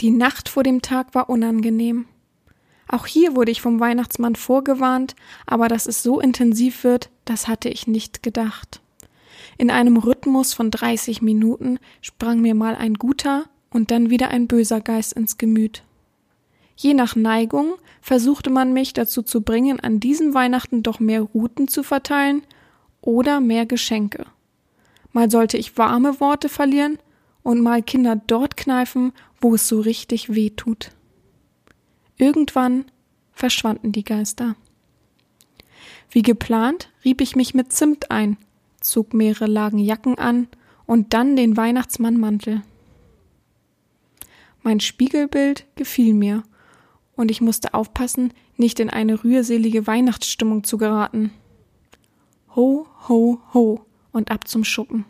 Die Nacht vor dem Tag war unangenehm. Auch hier wurde ich vom Weihnachtsmann vorgewarnt, aber dass es so intensiv wird, das hatte ich nicht gedacht. In einem Rhythmus von 30 Minuten sprang mir mal ein guter und dann wieder ein böser Geist ins Gemüt. Je nach Neigung versuchte man mich dazu zu bringen, an diesem Weihnachten doch mehr Routen zu verteilen oder mehr Geschenke. Mal sollte ich warme Worte verlieren und mal Kinder dort kneifen, wo es so richtig weh tut. Irgendwann verschwanden die Geister. Wie geplant rieb ich mich mit Zimt ein, zog mehrere Lagen Jacken an und dann den Weihnachtsmannmantel. Mein Spiegelbild gefiel mir, und ich musste aufpassen, nicht in eine rührselige Weihnachtsstimmung zu geraten. Ho, ho, ho und ab zum Schuppen.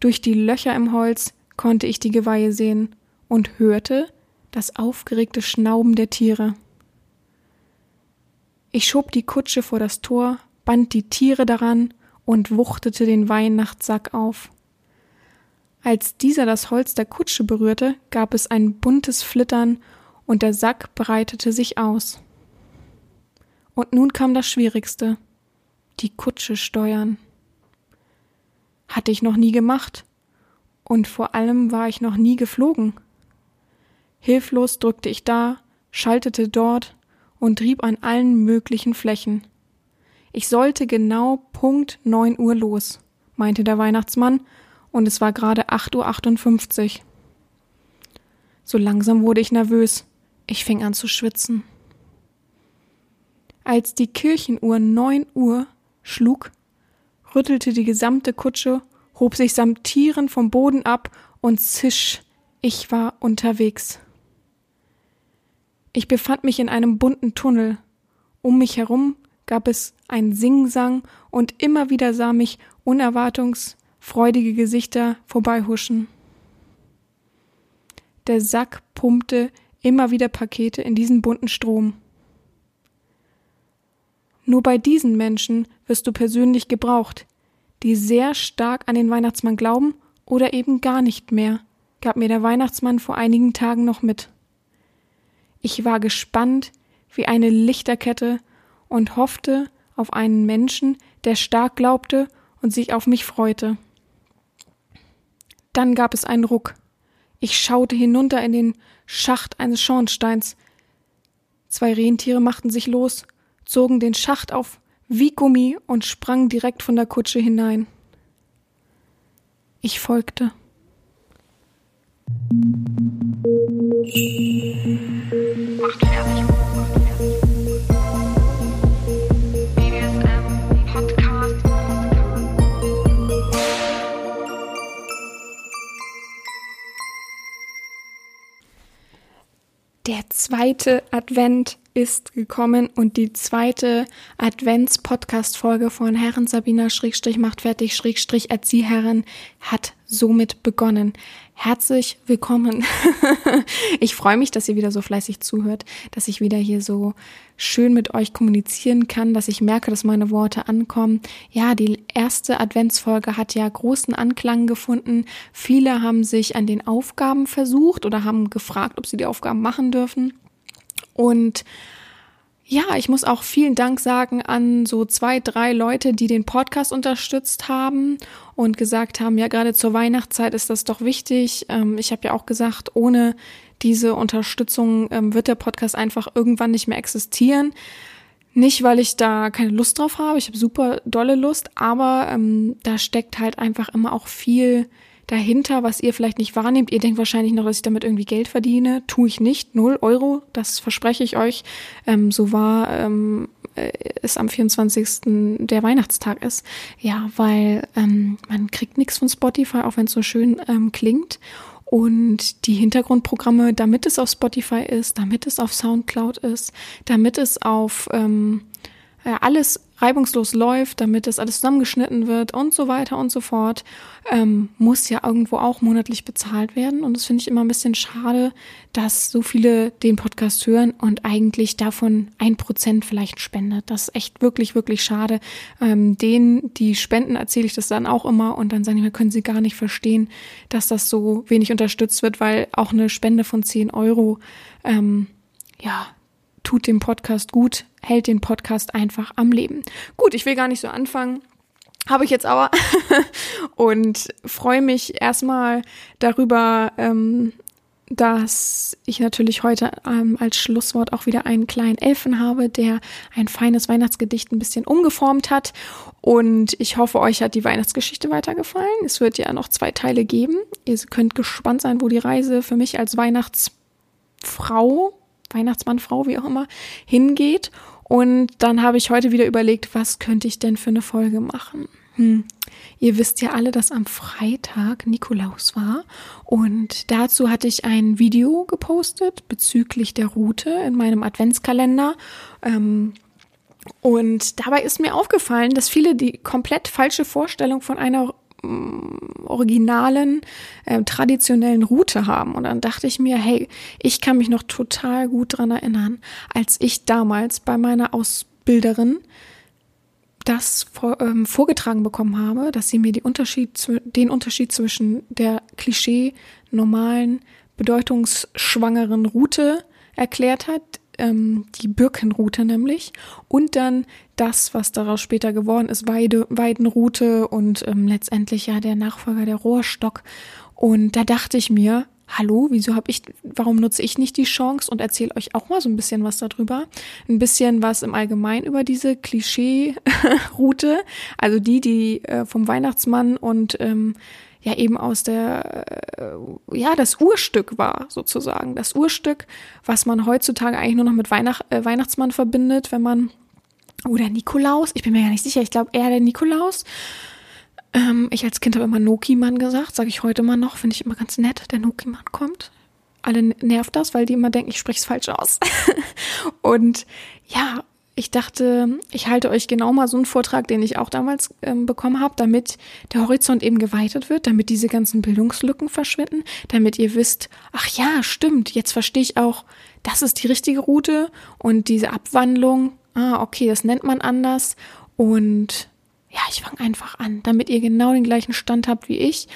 Durch die Löcher im Holz konnte ich die Geweihe sehen und hörte, das aufgeregte Schnauben der Tiere. Ich schob die Kutsche vor das Tor, band die Tiere daran und wuchtete den Weihnachtssack auf. Als dieser das Holz der Kutsche berührte, gab es ein buntes Flittern und der Sack breitete sich aus. Und nun kam das Schwierigste die Kutsche steuern. Hatte ich noch nie gemacht, und vor allem war ich noch nie geflogen. Hilflos drückte ich da, schaltete dort und trieb an allen möglichen Flächen. Ich sollte genau Punkt neun Uhr los, meinte der Weihnachtsmann, und es war gerade acht Uhr. achtundfünfzig. So langsam wurde ich nervös. Ich fing an zu schwitzen. Als die Kirchenuhr neun Uhr schlug, rüttelte die gesamte Kutsche, hob sich samt Tieren vom Boden ab und zisch, ich war unterwegs. Ich befand mich in einem bunten Tunnel. Um mich herum gab es ein Singsang und immer wieder sah mich unerwartungsfreudige Gesichter vorbeihuschen. Der Sack pumpte immer wieder Pakete in diesen bunten Strom. Nur bei diesen Menschen wirst du persönlich gebraucht, die sehr stark an den Weihnachtsmann glauben oder eben gar nicht mehr, gab mir der Weihnachtsmann vor einigen Tagen noch mit. Ich war gespannt wie eine Lichterkette und hoffte auf einen Menschen, der stark glaubte und sich auf mich freute. Dann gab es einen Ruck. Ich schaute hinunter in den Schacht eines Schornsteins. Zwei Rentiere machten sich los, zogen den Schacht auf wie Gummi und sprangen direkt von der Kutsche hinein. Ich folgte. Der zweite Advent ist gekommen und die zweite Advents-Podcast-Folge von Herren Sabina Schrägstrich macht fertig Schrägstrich Erzieherren hat somit begonnen. Herzlich willkommen. ich freue mich, dass ihr wieder so fleißig zuhört, dass ich wieder hier so schön mit euch kommunizieren kann, dass ich merke, dass meine Worte ankommen. Ja, die erste Adventsfolge hat ja großen Anklang gefunden. Viele haben sich an den Aufgaben versucht oder haben gefragt, ob sie die Aufgaben machen dürfen. Und ja, ich muss auch vielen Dank sagen an so zwei, drei Leute, die den Podcast unterstützt haben und gesagt haben, ja, gerade zur Weihnachtszeit ist das doch wichtig. Ähm, ich habe ja auch gesagt, ohne diese Unterstützung ähm, wird der Podcast einfach irgendwann nicht mehr existieren. Nicht, weil ich da keine Lust drauf habe, ich habe super dolle Lust, aber ähm, da steckt halt einfach immer auch viel dahinter, was ihr vielleicht nicht wahrnehmt. Ihr denkt wahrscheinlich noch, dass ich damit irgendwie Geld verdiene. Tue ich nicht. Null Euro, das verspreche ich euch. Ähm, so war ähm, äh, es am 24. der Weihnachtstag ist. Ja, weil ähm, man kriegt nichts von Spotify, auch wenn es so schön ähm, klingt. Und die Hintergrundprogramme, damit es auf Spotify ist, damit es auf Soundcloud ist, damit es auf ähm, äh, alles reibungslos läuft, damit das alles zusammengeschnitten wird und so weiter und so fort, ähm, muss ja irgendwo auch monatlich bezahlt werden. Und das finde ich immer ein bisschen schade, dass so viele den Podcast hören und eigentlich davon ein Prozent vielleicht spendet. Das ist echt wirklich, wirklich schade. Ähm, denen, die spenden, erzähle ich das dann auch immer und dann sagen die mir, können sie gar nicht verstehen, dass das so wenig unterstützt wird, weil auch eine Spende von 10 Euro, ähm, ja, tut dem Podcast gut, hält den Podcast einfach am Leben. Gut, ich will gar nicht so anfangen. Habe ich jetzt aber und freue mich erstmal darüber, ähm, dass ich natürlich heute ähm, als Schlusswort auch wieder einen kleinen Elfen habe, der ein feines Weihnachtsgedicht ein bisschen umgeformt hat. Und ich hoffe, euch hat die Weihnachtsgeschichte weitergefallen. Es wird ja noch zwei Teile geben. Ihr könnt gespannt sein, wo die Reise für mich als Weihnachtsfrau Weihnachtsmann, Frau, wie auch immer, hingeht. Und dann habe ich heute wieder überlegt, was könnte ich denn für eine Folge machen? Hm. Ihr wisst ja alle, dass am Freitag Nikolaus war und dazu hatte ich ein Video gepostet bezüglich der Route in meinem Adventskalender. Ähm, und dabei ist mir aufgefallen, dass viele die komplett falsche Vorstellung von einer originalen, äh, traditionellen Route haben. Und dann dachte ich mir, hey, ich kann mich noch total gut dran erinnern, als ich damals bei meiner Ausbilderin das vor, ähm, vorgetragen bekommen habe, dass sie mir die Unterschied, den Unterschied zwischen der Klischee normalen, bedeutungsschwangeren Route erklärt hat, ähm, die Birkenroute nämlich, und dann das, was daraus später geworden ist, Weide, Weidenroute und ähm, letztendlich ja der Nachfolger der Rohrstock. Und da dachte ich mir, hallo, wieso habe ich, warum nutze ich nicht die Chance und erzähle euch auch mal so ein bisschen was darüber? Ein bisschen was im Allgemeinen über diese Klischee-Route, also die, die äh, vom Weihnachtsmann und ähm, ja eben aus der, äh, ja, das Urstück war sozusagen. Das Urstück, was man heutzutage eigentlich nur noch mit Weihnacht, äh, Weihnachtsmann verbindet, wenn man, oder Nikolaus, ich bin mir gar nicht sicher, ich glaube eher der Nikolaus. Ähm, ich als Kind habe immer Noki-Mann gesagt, sage ich heute mal noch, finde ich immer ganz nett, der Noki-Mann kommt. Alle nervt das, weil die immer denken, ich spreche es falsch aus. und ja, ich dachte, ich halte euch genau mal so einen Vortrag, den ich auch damals ähm, bekommen habe, damit der Horizont eben geweitet wird, damit diese ganzen Bildungslücken verschwinden, damit ihr wisst, ach ja, stimmt, jetzt verstehe ich auch, das ist die richtige Route und diese Abwandlung, ah, okay, das nennt man anders und ja, ich fange einfach an, damit ihr genau den gleichen Stand habt wie ich.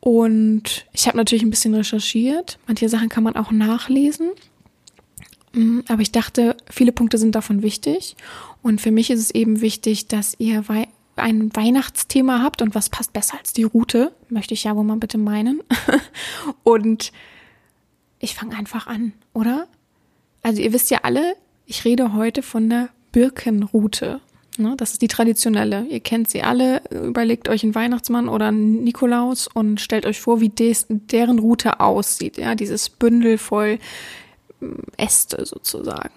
Und ich habe natürlich ein bisschen recherchiert. Manche Sachen kann man auch nachlesen. Mhm, aber ich dachte, viele Punkte sind davon wichtig. Und für mich ist es eben wichtig, dass ihr ein Weihnachtsthema habt und was passt besser als die Route, möchte ich ja wohl mal bitte meinen. und ich fange einfach an, oder? Also ihr wisst ja alle, ich rede heute von der Birkenroute. Ne? Das ist die traditionelle. Ihr kennt sie alle. Überlegt euch einen Weihnachtsmann oder einen Nikolaus und stellt euch vor, wie des, deren Route aussieht. Ja, dieses Bündel voll Äste sozusagen.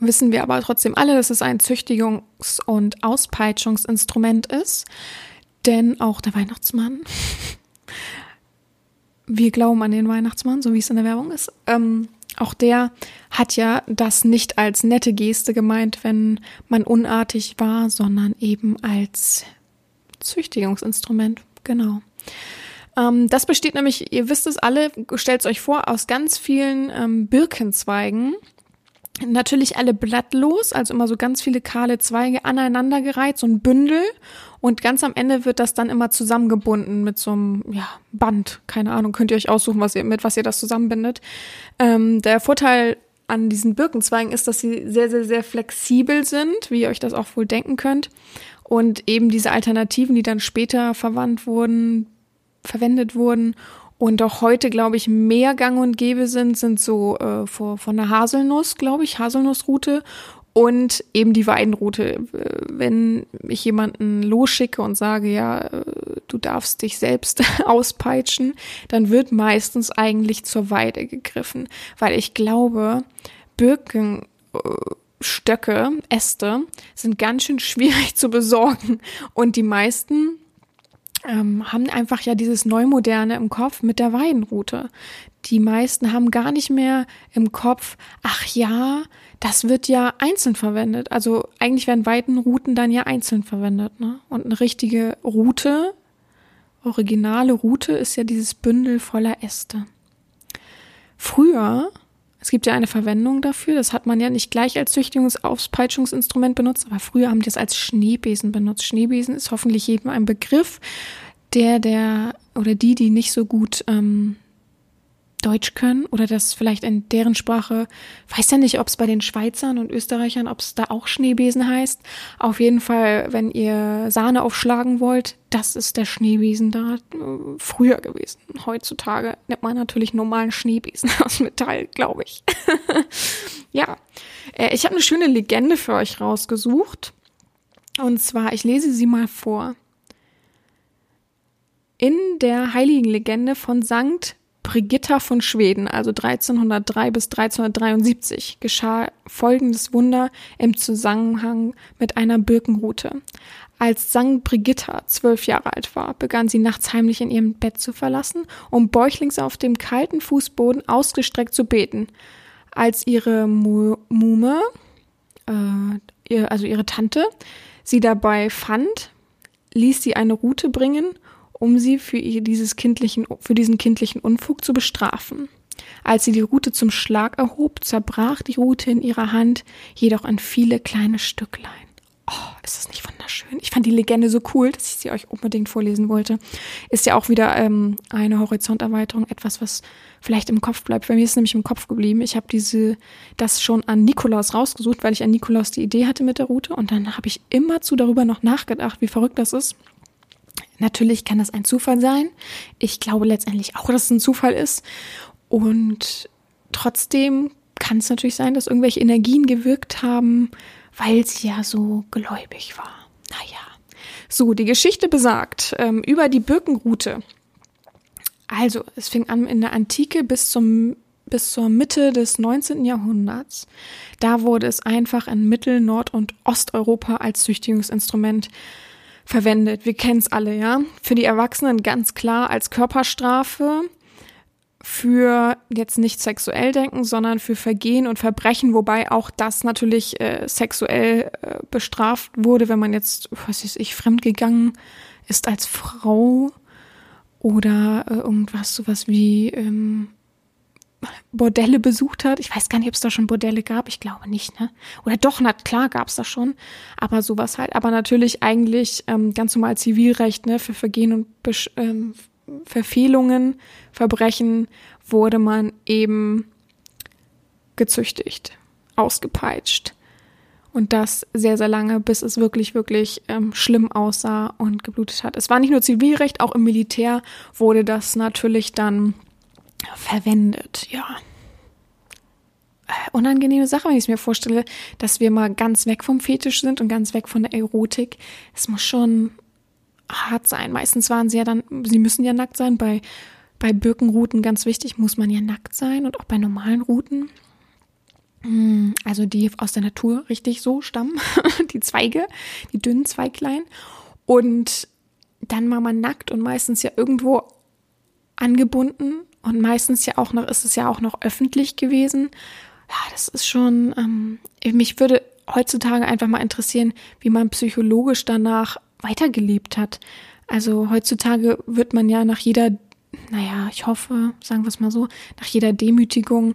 Wissen wir aber trotzdem alle, dass es ein Züchtigungs- und Auspeitschungsinstrument ist, denn auch der Weihnachtsmann, wir glauben an den Weihnachtsmann, so wie es in der Werbung ist, ähm, auch der hat ja das nicht als nette Geste gemeint, wenn man unartig war, sondern eben als Züchtigungsinstrument, genau. Ähm, das besteht nämlich, ihr wisst es alle, stellt es euch vor, aus ganz vielen ähm, Birkenzweigen. Natürlich alle blattlos, also immer so ganz viele kahle Zweige aneinandergereiht, so ein Bündel. Und ganz am Ende wird das dann immer zusammengebunden mit so einem ja, Band. Keine Ahnung, könnt ihr euch aussuchen, was ihr, mit was ihr das zusammenbindet. Ähm, der Vorteil an diesen Birkenzweigen ist, dass sie sehr, sehr, sehr flexibel sind, wie ihr euch das auch wohl denken könnt. Und eben diese Alternativen, die dann später verwandt wurden, verwendet wurden und auch heute, glaube ich, mehr gang und gäbe sind, sind so äh, vor, von der Haselnuss, glaube ich, Haselnussroute und eben die Weidenroute. Äh, wenn ich jemanden losschicke und sage, ja, äh, du darfst dich selbst auspeitschen, dann wird meistens eigentlich zur Weide gegriffen, weil ich glaube, Birkenstöcke, Äste sind ganz schön schwierig zu besorgen und die meisten ähm, haben einfach ja dieses Neumoderne im Kopf mit der Weidenrute. Die meisten haben gar nicht mehr im Kopf, ach ja, das wird ja einzeln verwendet. Also eigentlich werden Weidenruten dann ja einzeln verwendet. Ne? Und eine richtige Route, originale Route, ist ja dieses Bündel voller Äste. Früher, es gibt ja eine Verwendung dafür, das hat man ja nicht gleich als Züchtungsauspeitschungsinstrument benutzt, aber früher haben die es als Schneebesen benutzt. Schneebesen ist hoffentlich jedem ein Begriff, der, der oder die, die nicht so gut ähm, Deutsch können oder das vielleicht in deren Sprache, weiß ja nicht, ob es bei den Schweizern und Österreichern, ob es da auch Schneebesen heißt. Auf jeden Fall, wenn ihr Sahne aufschlagen wollt, das ist der Schneebesen da äh, früher gewesen. Heutzutage nennt man natürlich normalen Schneebesen aus Metall, glaube ich. ja, äh, ich habe eine schöne Legende für euch rausgesucht. Und zwar, ich lese sie mal vor. In der heiligen Legende von Sankt Brigitta von Schweden, also 1303 bis 1373, geschah folgendes Wunder im Zusammenhang mit einer Birkenrute. Als Sankt Brigitta zwölf Jahre alt war, begann sie nachts heimlich in ihrem Bett zu verlassen, um bäuchlings auf dem kalten Fußboden ausgestreckt zu beten. Als ihre Mume, äh, also ihre Tante, sie dabei fand, ließ sie eine Rute bringen um sie für, dieses kindlichen, für diesen kindlichen Unfug zu bestrafen. Als sie die Rute zum Schlag erhob, zerbrach die Rute in ihrer Hand, jedoch in viele kleine Stücklein. Oh, ist das nicht wunderschön? Ich fand die Legende so cool, dass ich sie euch unbedingt vorlesen wollte. Ist ja auch wieder ähm, eine Horizonterweiterung, etwas, was vielleicht im Kopf bleibt. Bei mir ist es nämlich im Kopf geblieben. Ich habe diese, das schon an Nikolaus rausgesucht, weil ich an Nikolaus die Idee hatte mit der Route. Und dann habe ich immerzu darüber noch nachgedacht, wie verrückt das ist. Natürlich kann das ein Zufall sein. Ich glaube letztendlich auch, dass es ein Zufall ist. Und trotzdem kann es natürlich sein, dass irgendwelche Energien gewirkt haben, weil sie ja so gläubig war. Naja. So, die Geschichte besagt ähm, über die Birkenrute. Also, es fing an in der Antike bis zum bis zur Mitte des 19. Jahrhunderts. Da wurde es einfach in Mittel-, Nord- und Osteuropa als Züchtigungsinstrument verwendet. Wir kennen es alle, ja. Für die Erwachsenen ganz klar als Körperstrafe. Für jetzt nicht sexuell denken, sondern für Vergehen und Verbrechen, wobei auch das natürlich äh, sexuell äh, bestraft wurde, wenn man jetzt, was weiß ich, fremdgegangen ist als Frau oder äh, irgendwas, sowas wie ähm, Bordelle besucht hat. Ich weiß gar nicht, ob es da schon Bordelle gab. Ich glaube nicht, ne? Oder doch, na klar gab es das schon. Aber sowas halt. Aber natürlich eigentlich ähm, ganz normal Zivilrecht, ne? Für Vergehen und Besch ähm, Verfehlungen, Verbrechen wurde man eben gezüchtigt, ausgepeitscht. Und das sehr, sehr lange, bis es wirklich, wirklich ähm, schlimm aussah und geblutet hat. Es war nicht nur Zivilrecht, auch im Militär wurde das natürlich dann verwendet, ja. Äh, unangenehme Sache, wenn ich es mir vorstelle, dass wir mal ganz weg vom Fetisch sind und ganz weg von der Erotik. Es muss schon hart sein. Meistens waren sie ja dann, sie müssen ja nackt sein. Bei, bei Birkenruten ganz wichtig, muss man ja nackt sein und auch bei normalen Routen. Hm, also die aus der Natur richtig so stammen, die Zweige, die dünnen Zweiglein. Und dann war man nackt und meistens ja irgendwo angebunden und meistens ja auch noch, ist es ja auch noch öffentlich gewesen. Ja, das ist schon, ähm, mich würde heutzutage einfach mal interessieren, wie man psychologisch danach weitergelebt hat. Also heutzutage wird man ja nach jeder, naja, ich hoffe, sagen wir es mal so, nach jeder Demütigung,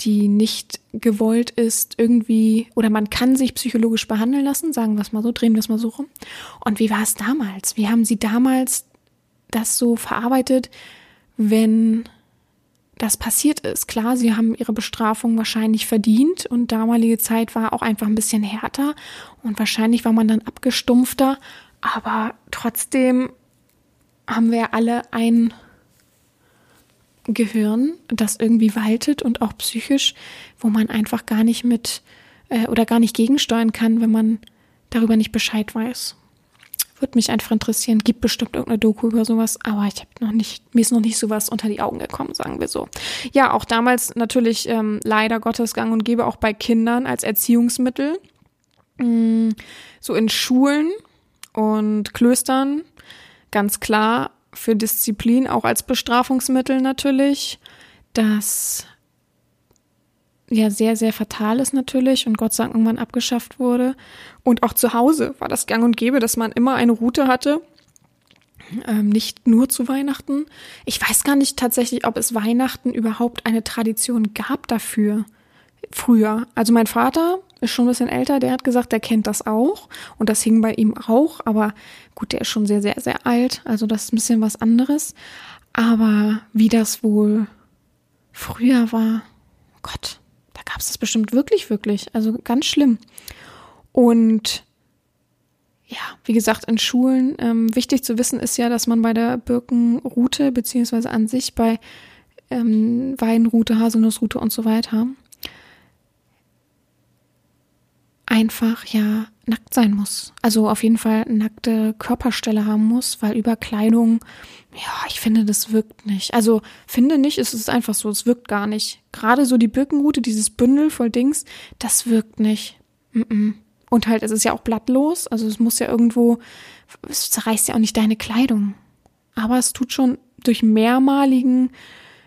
die nicht gewollt ist, irgendwie, oder man kann sich psychologisch behandeln lassen, sagen wir es mal so, drehen wir es mal so rum. Und wie war es damals? Wie haben Sie damals das so verarbeitet, wenn das passiert ist. Klar, sie haben ihre Bestrafung wahrscheinlich verdient und damalige Zeit war auch einfach ein bisschen härter und wahrscheinlich war man dann abgestumpfter, aber trotzdem haben wir alle ein Gehirn, das irgendwie waltet und auch psychisch, wo man einfach gar nicht mit äh, oder gar nicht gegensteuern kann, wenn man darüber nicht Bescheid weiß. Würde mich einfach interessieren. Gibt bestimmt irgendeine Doku über sowas, aber ich habe noch nicht, mir ist noch nicht sowas unter die Augen gekommen, sagen wir so. Ja, auch damals natürlich ähm, leider Gottes Gang und Gebe auch bei Kindern als Erziehungsmittel. Mm, so in Schulen und Klöstern ganz klar für Disziplin, auch als Bestrafungsmittel natürlich, das ja sehr, sehr fatal ist natürlich und Gott sei Dank irgendwann abgeschafft wurde. Und auch zu Hause war das gang und gäbe, dass man immer eine Route hatte. Ähm, nicht nur zu Weihnachten. Ich weiß gar nicht tatsächlich, ob es Weihnachten überhaupt eine Tradition gab dafür früher. Also mein Vater ist schon ein bisschen älter, der hat gesagt, der kennt das auch und das hing bei ihm auch, aber gut, der ist schon sehr, sehr, sehr alt, also das ist ein bisschen was anderes. Aber wie das wohl früher war, oh Gott, da gab es das bestimmt wirklich, wirklich, also ganz schlimm. Und ja, wie gesagt, in Schulen ähm, wichtig zu wissen ist ja, dass man bei der Birkenroute beziehungsweise an sich bei ähm, Weinroute, Haselnussroute und so weiter einfach ja nackt sein muss. Also auf jeden Fall nackte Körperstelle haben muss, weil über Kleidung, ja, ich finde, das wirkt nicht. Also finde nicht, es ist einfach so, es wirkt gar nicht. Gerade so die Birkenrute, dieses Bündel voll Dings, das wirkt nicht. Und halt, es ist ja auch blattlos, also es muss ja irgendwo, es zerreißt ja auch nicht deine Kleidung. Aber es tut schon durch mehrmaligen,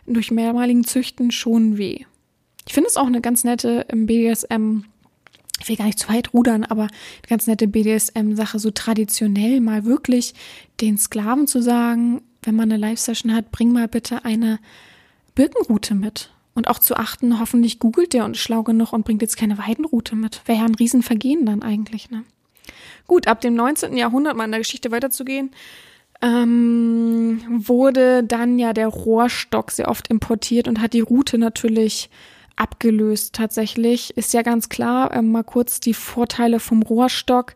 durch mehrmaligen Züchten schon weh. Ich finde es auch eine ganz nette im BDSM ich will gar nicht zu weit rudern, aber eine ganz nette BDSM-Sache, so traditionell mal wirklich den Sklaven zu sagen, wenn man eine Live-Session hat, bring mal bitte eine Birkenroute mit. Und auch zu achten, hoffentlich googelt der und ist schlau genug und bringt jetzt keine Weidenroute mit. Wäre ja ein Riesenvergehen dann eigentlich, ne? Gut, ab dem 19. Jahrhundert mal in der Geschichte weiterzugehen, ähm, wurde dann ja der Rohrstock sehr oft importiert und hat die Route natürlich abgelöst tatsächlich. Ist ja ganz klar, äh, mal kurz die Vorteile vom Rohrstock.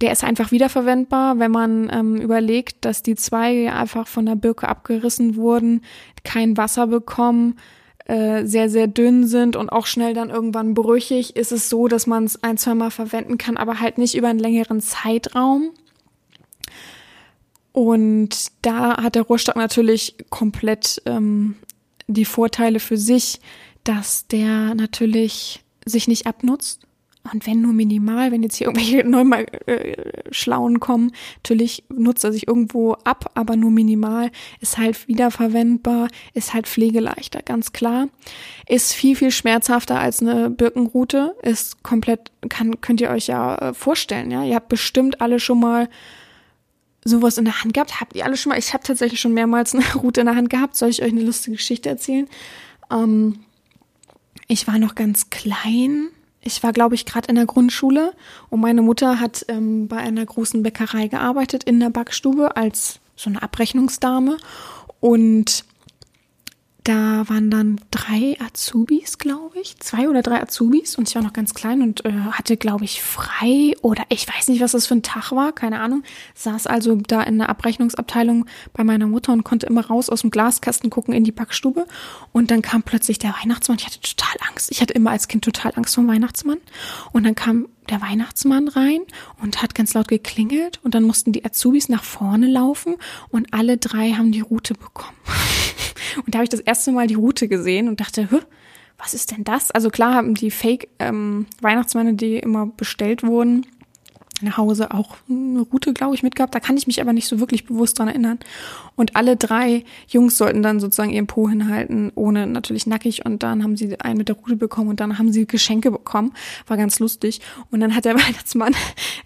Der ist einfach wiederverwendbar, wenn man ähm, überlegt, dass die Zweige einfach von der Birke abgerissen wurden, kein Wasser bekommen, äh, sehr, sehr dünn sind und auch schnell dann irgendwann brüchig, ist es so, dass man es ein, zwei Mal verwenden kann, aber halt nicht über einen längeren Zeitraum. Und da hat der Rohrstock natürlich komplett ähm, die Vorteile für sich, dass der natürlich sich nicht abnutzt. Und wenn nur minimal, wenn jetzt hier irgendwelche neunmal äh, Schlauen kommen, natürlich nutzt er sich irgendwo ab, aber nur minimal, ist halt wiederverwendbar, ist halt pflegeleichter, ganz klar. Ist viel, viel schmerzhafter als eine Birkenrute, ist komplett, kann, könnt ihr euch ja äh, vorstellen, ja. Ihr habt bestimmt alle schon mal sowas in der Hand gehabt. Habt ihr alle schon mal? Ich habe tatsächlich schon mehrmals eine Route in der Hand gehabt. Soll ich euch eine lustige Geschichte erzählen? Ähm, ich war noch ganz klein. Ich war, glaube ich, gerade in der Grundschule und meine Mutter hat ähm, bei einer großen Bäckerei gearbeitet in der Backstube als so eine Abrechnungsdame. Und da waren dann drei Azubis, glaube ich, zwei oder drei Azubis und ich war noch ganz klein und äh, hatte, glaube ich, frei oder ich weiß nicht, was das für ein Tag war, keine Ahnung. Saß also da in der Abrechnungsabteilung bei meiner Mutter und konnte immer raus aus dem Glaskasten gucken in die Backstube und dann kam plötzlich der Weihnachtsmann. Ich hatte total Angst. Ich hatte immer als Kind total Angst vor dem Weihnachtsmann und dann kam der Weihnachtsmann rein und hat ganz laut geklingelt und dann mussten die Azubis nach vorne laufen und alle drei haben die Route bekommen. Und da habe ich das erste Mal die Route gesehen und dachte, was ist denn das? Also klar haben die Fake-Weihnachtsmänner, ähm, die immer bestellt wurden, nach Hause auch eine Route, glaube ich, mitgehabt. Da kann ich mich aber nicht so wirklich bewusst dran erinnern. Und alle drei Jungs sollten dann sozusagen ihren Po hinhalten, ohne natürlich nackig. Und dann haben sie einen mit der Route bekommen und dann haben sie Geschenke bekommen. War ganz lustig. Und dann hat der Weihnachtsmann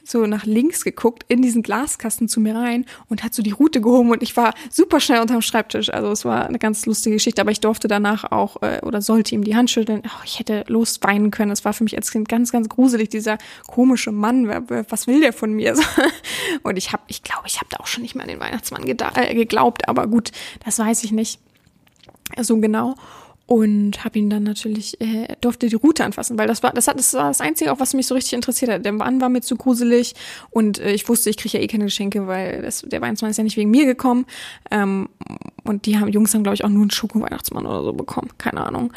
so nach links geguckt, in diesen Glaskasten zu mir rein und hat so die Route gehoben. Und ich war super schnell unterm Schreibtisch. Also es war eine ganz lustige Geschichte. Aber ich durfte danach auch äh, oder sollte ihm die Hand schütteln. Oh, ich hätte losweinen können. Es war für mich als Kind ganz, ganz gruselig, dieser komische Mann. Was will der von mir? Und ich habe, ich glaube, ich habe da auch schon nicht mehr an den Weihnachtsmann äh, geglaubt, aber gut, das weiß ich nicht so genau. Und habe ihn dann natürlich, äh, durfte die Route anfassen, weil das war, das hat, das war das Einzige, auch was mich so richtig interessiert hat. Der Mann war mir zu gruselig und äh, ich wusste, ich kriege ja eh keine Geschenke, weil das, der Weihnachtsmann ist ja nicht wegen mir gekommen. Ähm, und die haben, Jungs haben, glaube ich, auch nur einen Schoko-Weihnachtsmann oder so bekommen. Keine Ahnung.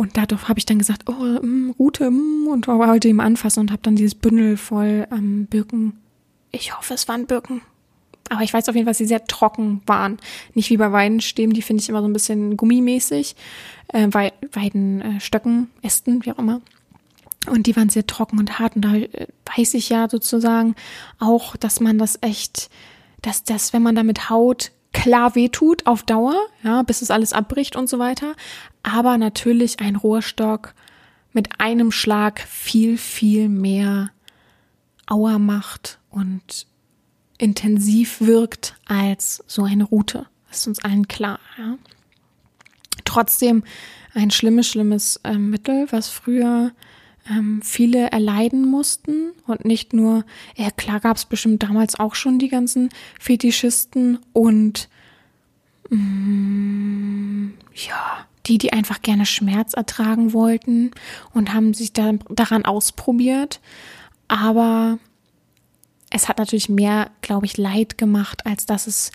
Und dadurch habe ich dann gesagt, oh, mh, mm, Route, mh, mm, und wollte ihm anfassen und habe dann dieses Bündel voll ähm, Birken. Ich hoffe, es waren Birken. Aber ich weiß auf jeden Fall, dass sie sehr trocken waren. Nicht wie bei Weidenstäben, die finde ich immer so ein bisschen gummimäßig. Äh, Weidenstöcken, äh, Ästen, wie auch immer. Und die waren sehr trocken und hart. Und da äh, weiß ich ja sozusagen auch, dass man das echt dass das, wenn man damit haut, klar wehtut auf Dauer, ja, bis es alles abbricht und so weiter. Aber natürlich ein Rohrstock mit einem Schlag viel, viel mehr Auer macht und intensiv wirkt als so eine Route. Das ist uns allen klar. Ja. Trotzdem ein schlimmes, schlimmes äh, Mittel, was früher ähm, viele erleiden mussten und nicht nur, ja klar gab es bestimmt damals auch schon die ganzen Fetischisten und mm, ja, die, die einfach gerne Schmerz ertragen wollten und haben sich da, daran ausprobiert. Aber es hat natürlich mehr, glaube ich, Leid gemacht, als dass es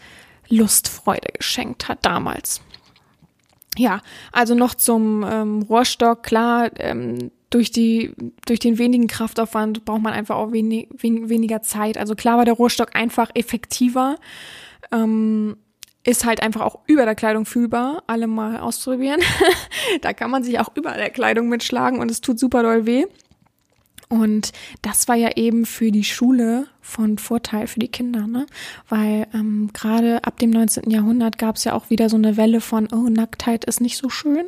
Lustfreude geschenkt hat damals. Ja, also noch zum ähm, Rohrstock. Klar, ähm, durch die durch den wenigen Kraftaufwand braucht man einfach auch wenig, wen, weniger Zeit. Also klar war der Rohrstock einfach effektiver. Ähm, ist halt einfach auch über der Kleidung fühlbar. Alle mal ausprobieren. da kann man sich auch über der Kleidung mitschlagen und es tut super doll weh. Und das war ja eben für die Schule von Vorteil für die Kinder, ne? Weil ähm, gerade ab dem 19. Jahrhundert gab es ja auch wieder so eine Welle von, oh, Nacktheit ist nicht so schön.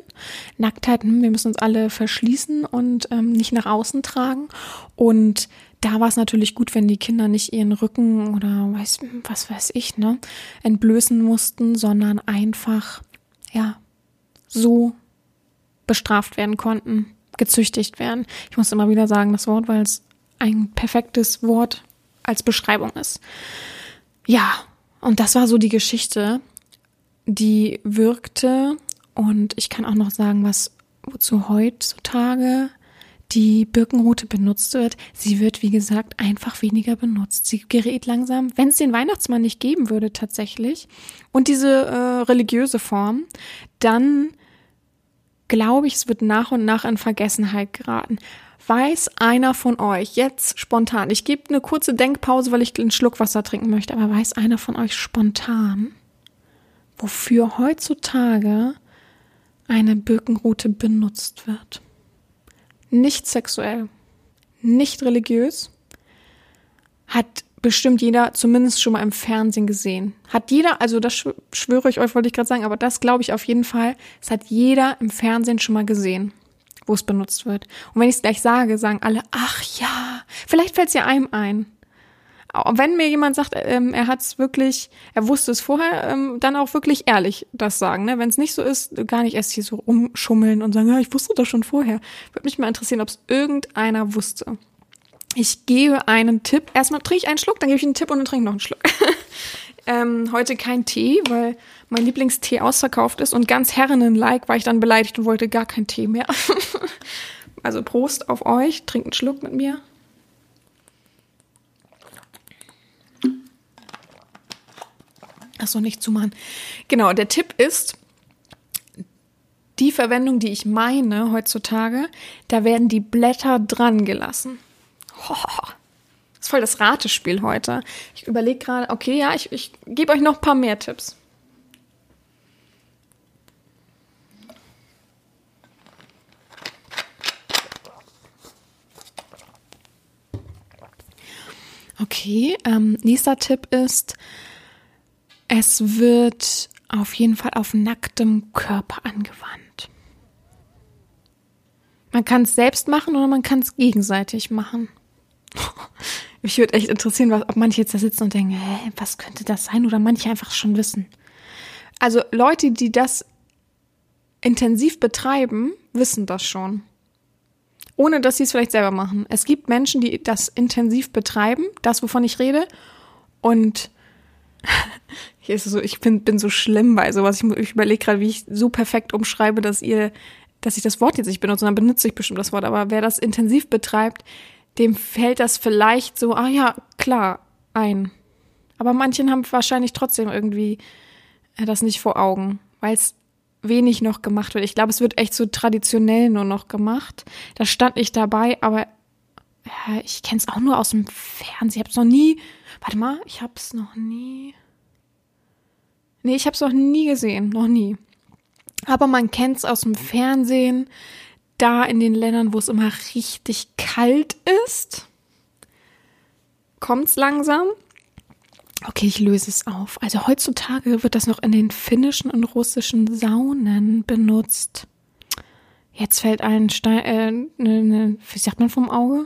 Nacktheit, hm, wir müssen uns alle verschließen und ähm, nicht nach außen tragen. Und da war es natürlich gut, wenn die Kinder nicht ihren Rücken oder weiß, was weiß ich, ne, entblößen mussten, sondern einfach, ja, so bestraft werden konnten gezüchtigt werden. Ich muss immer wieder sagen, das Wort, weil es ein perfektes Wort als Beschreibung ist. Ja, und das war so die Geschichte, die wirkte. Und ich kann auch noch sagen, was wozu heutzutage die Birkenrute benutzt wird. Sie wird, wie gesagt, einfach weniger benutzt. Sie gerät langsam, wenn es den Weihnachtsmann nicht geben würde tatsächlich und diese äh, religiöse Form, dann glaube ich, es wird nach und nach in Vergessenheit geraten. Weiß einer von euch jetzt spontan, ich gebe eine kurze Denkpause, weil ich einen Schluck Wasser trinken möchte, aber weiß einer von euch spontan, wofür heutzutage eine Birkenrute benutzt wird? Nicht sexuell, nicht religiös, hat bestimmt jeder zumindest schon mal im Fernsehen gesehen. Hat jeder, also das schwöre ich euch, wollte ich gerade sagen, aber das glaube ich auf jeden Fall, es hat jeder im Fernsehen schon mal gesehen, wo es benutzt wird. Und wenn ich es gleich sage, sagen alle, ach ja, vielleicht fällt es ja einem ein. Wenn mir jemand sagt, ähm, er hat es wirklich, er wusste es vorher, ähm, dann auch wirklich ehrlich das sagen. Ne? Wenn es nicht so ist, gar nicht erst hier so rumschummeln und sagen, ja, ich wusste das schon vorher. Würde mich mal interessieren, ob es irgendeiner wusste. Ich gebe einen Tipp. Erstmal trinke ich einen Schluck, dann gebe ich einen Tipp und dann trinke ich noch einen Schluck. ähm, heute kein Tee, weil mein Lieblingstee ausverkauft ist und ganz Herrinnen-like war ich dann beleidigt und wollte gar keinen Tee mehr. also Prost auf euch, trinkt einen Schluck mit mir. Achso, nicht zumachen. Genau, der Tipp ist, die Verwendung, die ich meine heutzutage, da werden die Blätter dran gelassen. Oh, das ist voll das Ratespiel heute. Ich überlege gerade, okay, ja, ich, ich gebe euch noch ein paar mehr Tipps. Okay, ähm, nächster Tipp ist, es wird auf jeden Fall auf nacktem Körper angewandt. Man kann es selbst machen oder man kann es gegenseitig machen. Mich würde echt interessieren, ob manche jetzt da sitzen und denken, hä, was könnte das sein? Oder manche einfach schon wissen. Also Leute, die das intensiv betreiben, wissen das schon. Ohne dass sie es vielleicht selber machen. Es gibt Menschen, die das intensiv betreiben, das, wovon ich rede. Und hier so, ich bin, bin so schlimm bei sowas. Ich, ich überlege gerade, wie ich so perfekt umschreibe, dass ihr, dass ich das Wort jetzt nicht benutze. Dann benutze ich bestimmt das Wort. Aber wer das intensiv betreibt, dem fällt das vielleicht so, ah ja, klar, ein. Aber manchen haben wahrscheinlich trotzdem irgendwie äh, das nicht vor Augen, weil es wenig noch gemacht wird. Ich glaube, es wird echt so traditionell nur noch gemacht. Da stand ich dabei, aber ja, ich kenne es auch nur aus dem Fernsehen. Ich habe es noch nie. Warte mal, ich habe es noch nie. Nee, ich habe es noch nie gesehen, noch nie. Aber man kennt es aus dem Fernsehen da in den Ländern, wo es immer richtig kalt ist, kommt's langsam. Okay, ich löse es auf. Also heutzutage wird das noch in den finnischen und russischen Saunen benutzt. Jetzt fällt ein Stein, äh, ne, ne, wie sagt man vom Auge?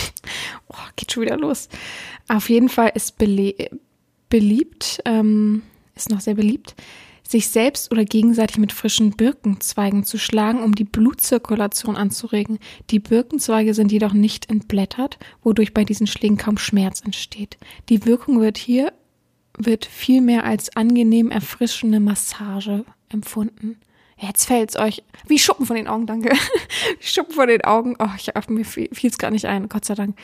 oh, geht schon wieder los. Auf jeden Fall ist beliebt, ähm, ist noch sehr beliebt, sich selbst oder gegenseitig mit frischen Birkenzweigen zu schlagen, um die Blutzirkulation anzuregen. Die Birkenzweige sind jedoch nicht entblättert, wodurch bei diesen Schlägen kaum Schmerz entsteht. Die Wirkung wird hier wird vielmehr als angenehm erfrischende Massage empfunden. Jetzt fällt's euch wie Schuppen von den Augen, danke. Schuppen von den Augen. Oh, ich, mir fiel's gar nicht ein, Gott sei Dank.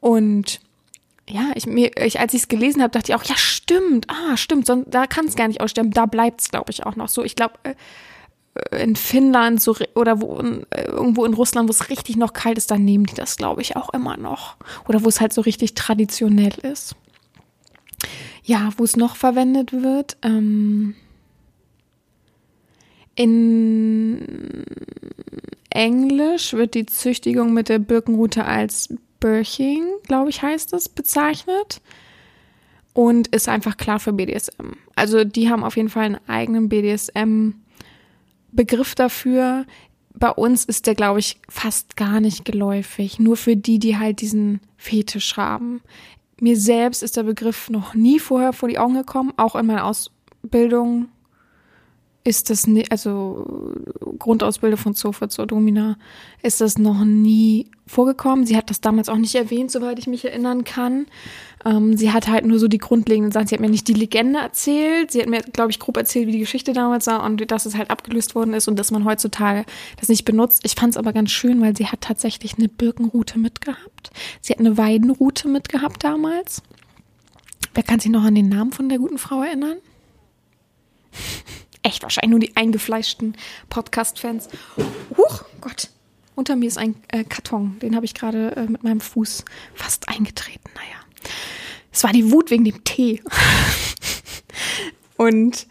Und ja, ich, mir, ich, als ich es gelesen habe, dachte ich auch, ja, stimmt, ah, stimmt, sonst, da kann es gar nicht aussterben. Da bleibt's, glaube ich, auch noch so. Ich glaube, äh, in Finnland so oder wo äh, irgendwo in Russland, wo es richtig noch kalt ist, da nehmen die das, glaube ich, auch immer noch. Oder wo es halt so richtig traditionell ist. Ja, wo es noch verwendet wird. Ähm, in Englisch wird die Züchtigung mit der Birkenrute als Birching, glaube ich, heißt es, bezeichnet. Und ist einfach klar für BDSM. Also die haben auf jeden Fall einen eigenen BDSM-Begriff dafür. Bei uns ist der, glaube ich, fast gar nicht geläufig. Nur für die, die halt diesen Fetisch haben. Mir selbst ist der Begriff noch nie vorher vor die Augen gekommen, auch in meiner Ausbildung ist das also Grundausbildung von Sofa zur Domina, ist das noch nie vorgekommen. Sie hat das damals auch nicht erwähnt, soweit ich mich erinnern kann. Ähm, sie hat halt nur so die grundlegenden Sachen. Sie hat mir nicht die Legende erzählt. Sie hat mir, glaube ich, grob erzählt, wie die Geschichte damals war und dass es halt abgelöst worden ist und dass man heutzutage das nicht benutzt. Ich fand es aber ganz schön, weil sie hat tatsächlich eine Birkenrute mitgehabt. Sie hat eine Weidenrute mitgehabt damals. Wer kann sich noch an den Namen von der guten Frau erinnern? echt wahrscheinlich nur die eingefleischten Podcast-Fans. Huch, Gott. Unter mir ist ein äh, Karton. Den habe ich gerade äh, mit meinem Fuß fast eingetreten. Naja. Es war die Wut wegen dem Tee. und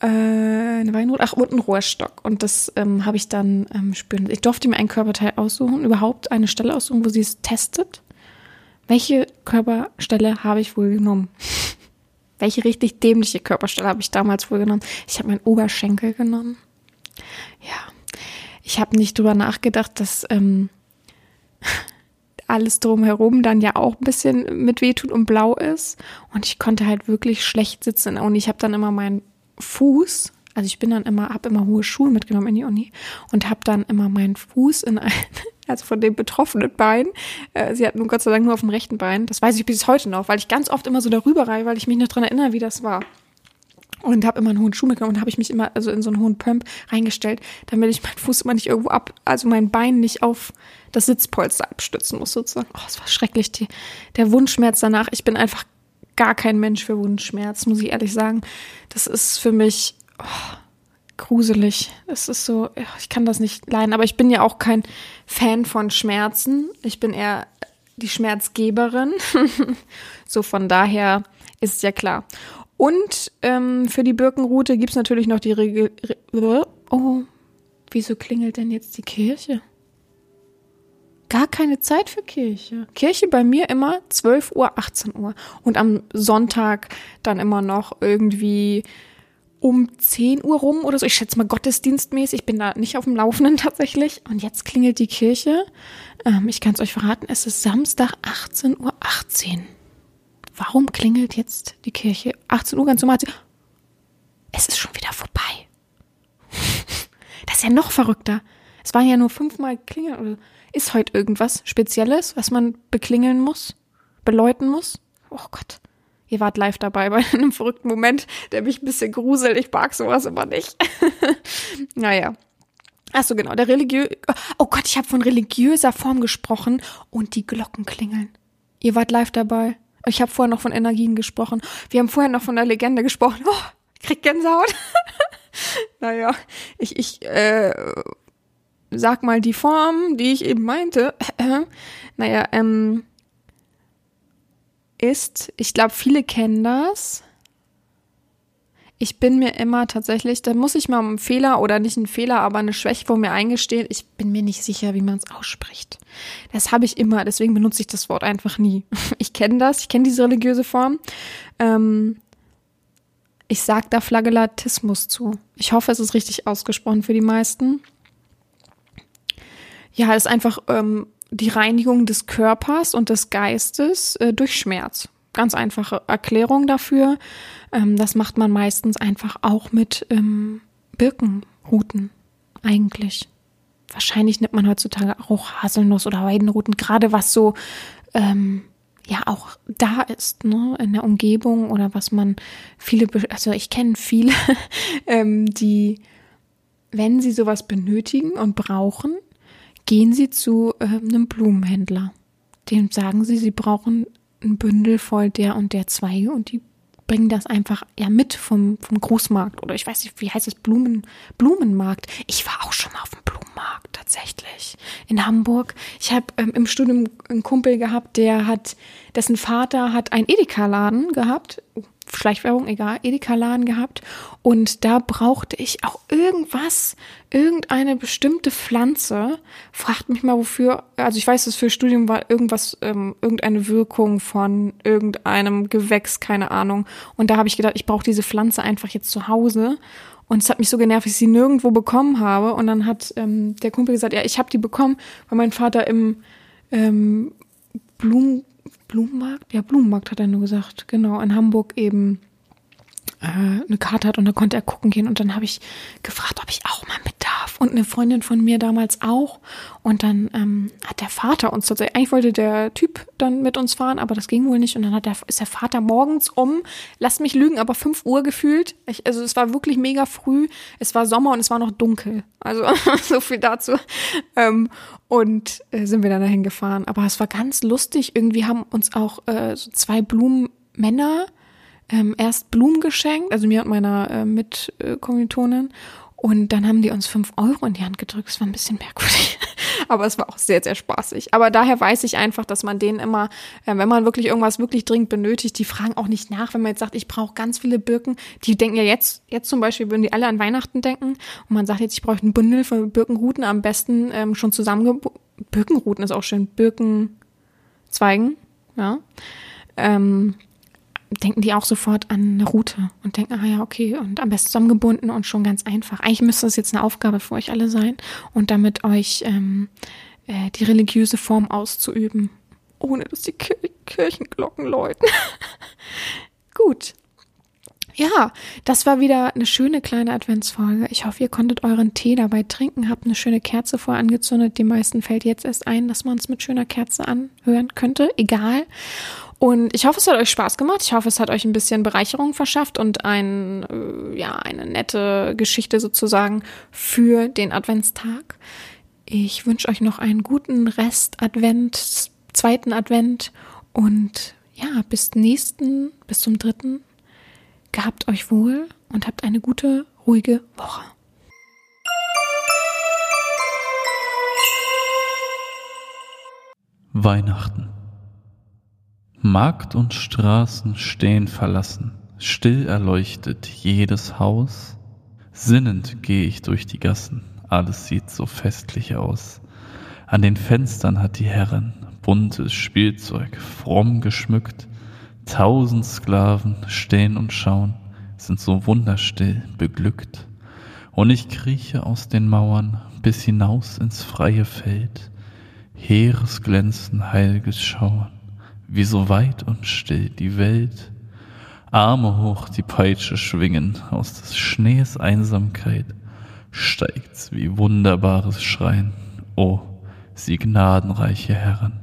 äh, eine Weinrot, ach, und ein Rohrstock. Und das ähm, habe ich dann ähm, spüren. Ich durfte mir ein Körperteil aussuchen, überhaupt eine Stelle aussuchen, wo sie es testet. Welche Körperstelle habe ich wohl genommen? Welche richtig dämliche Körperstelle habe ich damals wohl genommen? Ich habe meinen Oberschenkel genommen. Ja, ich habe nicht drüber nachgedacht, dass ähm, alles drumherum dann ja auch ein bisschen mit wehtut und blau ist. Und ich konnte halt wirklich schlecht sitzen. Und ich habe dann immer meinen Fuß, also ich bin dann immer, habe immer hohe Schuhe mitgenommen in die Uni und habe dann immer meinen Fuß in ein also von dem betroffenen Bein. Äh, sie hat nun Gott sei Dank nur auf dem rechten Bein. Das weiß ich bis heute noch, weil ich ganz oft immer so darüber reihe, weil ich mich noch dran erinnere, wie das war. Und habe immer einen hohen Schuh mitgenommen und habe ich mich immer also in so einen hohen Pump reingestellt, damit ich meinen Fuß immer nicht irgendwo ab, also mein Bein nicht auf das Sitzpolster abstützen muss sozusagen. Oh, es war schrecklich. Die, der Wundschmerz danach. Ich bin einfach gar kein Mensch für Wundschmerz, muss ich ehrlich sagen. Das ist für mich, oh, gruselig. Es ist so, ich kann das nicht leiden. Aber ich bin ja auch kein Fan von Schmerzen. Ich bin eher die Schmerzgeberin. so von daher ist es ja klar. Und ähm, für die Birkenrute gibt es natürlich noch die Regel. Re oh, wieso klingelt denn jetzt die Kirche? Gar keine Zeit für Kirche. Kirche bei mir immer 12 Uhr, 18 Uhr. Und am Sonntag dann immer noch irgendwie um 10 Uhr rum oder so. Ich schätze mal gottesdienstmäßig. Ich bin da nicht auf dem Laufenden tatsächlich. Und jetzt klingelt die Kirche. Ähm, ich kann es euch verraten, es ist Samstag 18.18 Uhr. 18. Warum klingelt jetzt die Kirche 18 Uhr ganz normal? Es ist schon wieder vorbei. Das ist ja noch verrückter. Es waren ja nur fünfmal klingeln. Ist heute irgendwas Spezielles, was man beklingeln muss? Beläuten muss? Oh Gott. Ihr wart live dabei bei einem verrückten Moment, der mich ein bisschen gruselt. Ich mag sowas immer nicht. naja. Ach so, genau. Der religiö Oh Gott, ich habe von religiöser Form gesprochen und die Glocken klingeln. Ihr wart live dabei. Ich habe vorher noch von Energien gesprochen. Wir haben vorher noch von der Legende gesprochen. Oh, krieg Gänsehaut. naja, ich, ich äh, sag mal die Form, die ich eben meinte. naja, ähm, ist, ich glaube, viele kennen das, ich bin mir immer tatsächlich, da muss ich mal einen Fehler oder nicht einen Fehler, aber eine Schwäche vor mir eingestehen. Ich bin mir nicht sicher, wie man es ausspricht. Das habe ich immer, deswegen benutze ich das Wort einfach nie. Ich kenne das, ich kenne diese religiöse Form. Ähm, ich sage da Flagellatismus zu. Ich hoffe, es ist richtig ausgesprochen für die meisten. Ja, ist einfach ähm, die Reinigung des Körpers und des Geistes äh, durch Schmerz. Ganz einfache Erklärung dafür. Ähm, das macht man meistens einfach auch mit ähm, Birkenruten eigentlich. Wahrscheinlich nimmt man heutzutage auch Haselnuss oder Weidenruten, gerade was so ähm, ja auch da ist, ne, in der Umgebung oder was man viele, also ich kenne viele, ähm, die, wenn sie sowas benötigen und brauchen, gehen sie zu äh, einem Blumenhändler. Dem sagen sie, sie brauchen ein Bündel voll der und der Zweige und die bringen das einfach ja mit vom, vom Großmarkt oder ich weiß nicht, wie heißt es, Blumen, Blumenmarkt. Ich war auch schon mal auf dem Blumenmarkt tatsächlich in Hamburg. Ich habe ähm, im Studium einen Kumpel gehabt, der hat, dessen Vater hat einen Edeka-Laden gehabt. Schleichwerbung, egal, Edeka-Laden gehabt. Und da brauchte ich auch irgendwas, irgendeine bestimmte Pflanze. Fragt mich mal, wofür. Also ich weiß, dass für Studium war irgendwas, ähm, irgendeine Wirkung von irgendeinem Gewächs, keine Ahnung. Und da habe ich gedacht, ich brauche diese Pflanze einfach jetzt zu Hause. Und es hat mich so genervt, dass ich sie nirgendwo bekommen habe. Und dann hat ähm, der Kumpel gesagt, ja, ich habe die bekommen, weil mein Vater im ähm, Blumen, Blumenmarkt, ja, Blumenmarkt hat er nur gesagt, genau, in Hamburg eben äh, eine Karte hat und da konnte er gucken gehen. Und dann habe ich gefragt, ob ich auch mal mit darf. Und eine Freundin von mir damals auch. Und dann ähm, hat der Vater uns tatsächlich, eigentlich wollte der Typ dann mit uns fahren, aber das ging wohl nicht. Und dann hat der, ist der Vater morgens um, lasst mich lügen, aber 5 Uhr gefühlt. Ich, also es war wirklich mega früh. Es war Sommer und es war noch dunkel. Also so viel dazu. Ähm, und äh, sind wir dann dahin gefahren. Aber es war ganz lustig. Irgendwie haben uns auch äh, so zwei Blumenmänner ähm, erst Blumen geschenkt, also mir und meiner äh, Mitkommilitonin. Und dann haben die uns fünf Euro in die Hand gedrückt. Das war ein bisschen merkwürdig. Aber es war auch sehr, sehr spaßig. Aber daher weiß ich einfach, dass man denen immer, äh, wenn man wirklich irgendwas wirklich dringend benötigt, die fragen auch nicht nach, wenn man jetzt sagt, ich brauche ganz viele Birken. Die denken ja jetzt, jetzt zum Beispiel würden die alle an Weihnachten denken. Und man sagt jetzt, ich brauche einen Bündel von Birkenruten, am besten ähm, schon zusammenge... Birkenruten ist auch schön. Birkenzweigen, ja. Ähm, denken die auch sofort an eine Route und denken, ah ja, okay, und am besten zusammengebunden und schon ganz einfach. Eigentlich müsste das jetzt eine Aufgabe für euch alle sein und damit euch ähm, äh, die religiöse Form auszuüben, ohne dass die Kir Kirchenglocken läuten. Gut. Ja, das war wieder eine schöne kleine Adventsfolge. Ich hoffe, ihr konntet euren Tee dabei trinken, habt eine schöne Kerze vorher angezündet. Die meisten fällt jetzt erst ein, dass man es mit schöner Kerze anhören könnte. Egal. Und ich hoffe, es hat euch Spaß gemacht. Ich hoffe, es hat euch ein bisschen Bereicherung verschafft und ein, äh, ja, eine nette Geschichte sozusagen für den Adventstag. Ich wünsche euch noch einen guten Rest Advent, zweiten Advent und ja, bis nächsten, bis zum dritten. Gehabt euch wohl und habt eine gute, ruhige Woche. Weihnachten Markt und Straßen stehen verlassen, still erleuchtet jedes Haus. Sinnend geh ich durch die Gassen, alles sieht so festlich aus. An den Fenstern hat die Herrin buntes Spielzeug fromm geschmückt. Tausend Sklaven stehen und schauen, sind so wunderstill beglückt. Und ich krieche aus den Mauern bis hinaus ins freie Feld. Heeres Glänzen, heilges Schauen wie so weit und still die Welt. Arme hoch die Peitsche schwingen, aus des Schnees Einsamkeit steigt's wie wunderbares Schreien. O, sie gnadenreiche Herren.